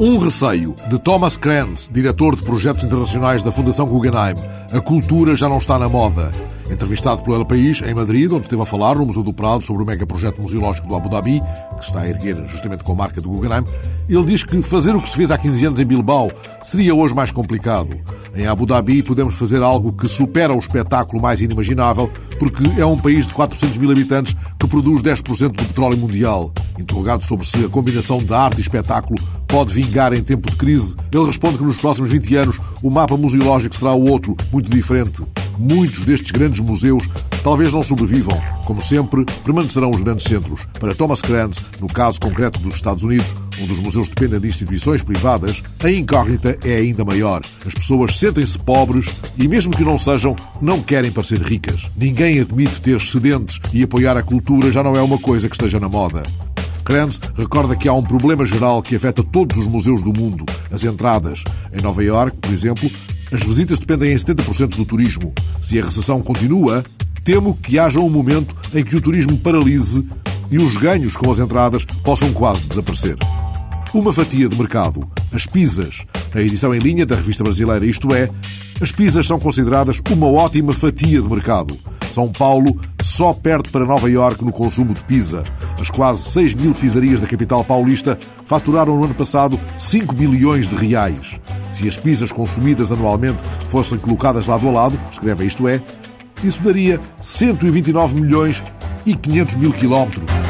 Um receio de Thomas Kranz, diretor de projetos internacionais da Fundação Guggenheim. A cultura já não está na moda. Entrevistado pelo El País, em Madrid, onde esteve a falar no Museu do Prado sobre o megaprojeto museológico do Abu Dhabi, que está a erguer justamente com a marca do Guggenheim, ele diz que fazer o que se fez há 15 anos em Bilbao seria hoje mais complicado. Em Abu Dhabi podemos fazer algo que supera o espetáculo mais inimaginável, porque é um país de 400 mil habitantes que produz 10% do petróleo mundial. Interrogado sobre se a combinação de arte e espetáculo pode vingar em tempo de crise, ele responde que nos próximos 20 anos o mapa museológico será o outro, muito diferente. Muitos destes grandes museus talvez não sobrevivam. Como sempre, permanecerão os grandes centros. Para Thomas Kranz, no caso concreto dos Estados Unidos, onde os museus dependem de instituições privadas, a incógnita é ainda maior. As pessoas sentem-se pobres e, mesmo que não sejam, não querem parecer ricas. Ninguém admite ter excedentes e apoiar a cultura já não é uma coisa que esteja na moda. Kranz recorda que há um problema geral que afeta todos os museus do mundo, as entradas. Em Nova York, por exemplo, as visitas dependem em 70% do turismo. Se a recessão continua, temo que haja um momento em que o turismo paralise e os ganhos com as entradas possam quase desaparecer. Uma fatia de mercado, as pizzas. Na edição em linha da revista brasileira Isto É, as pizzas são consideradas uma ótima fatia de mercado. São Paulo só perde para Nova Iorque no consumo de pizza. As quase 6 mil pizzarias da capital paulista faturaram no ano passado 5 bilhões de reais. Se as pizzas consumidas anualmente fossem colocadas lado a lado, escreve isto é, isso daria 129 milhões e 500 mil quilómetros.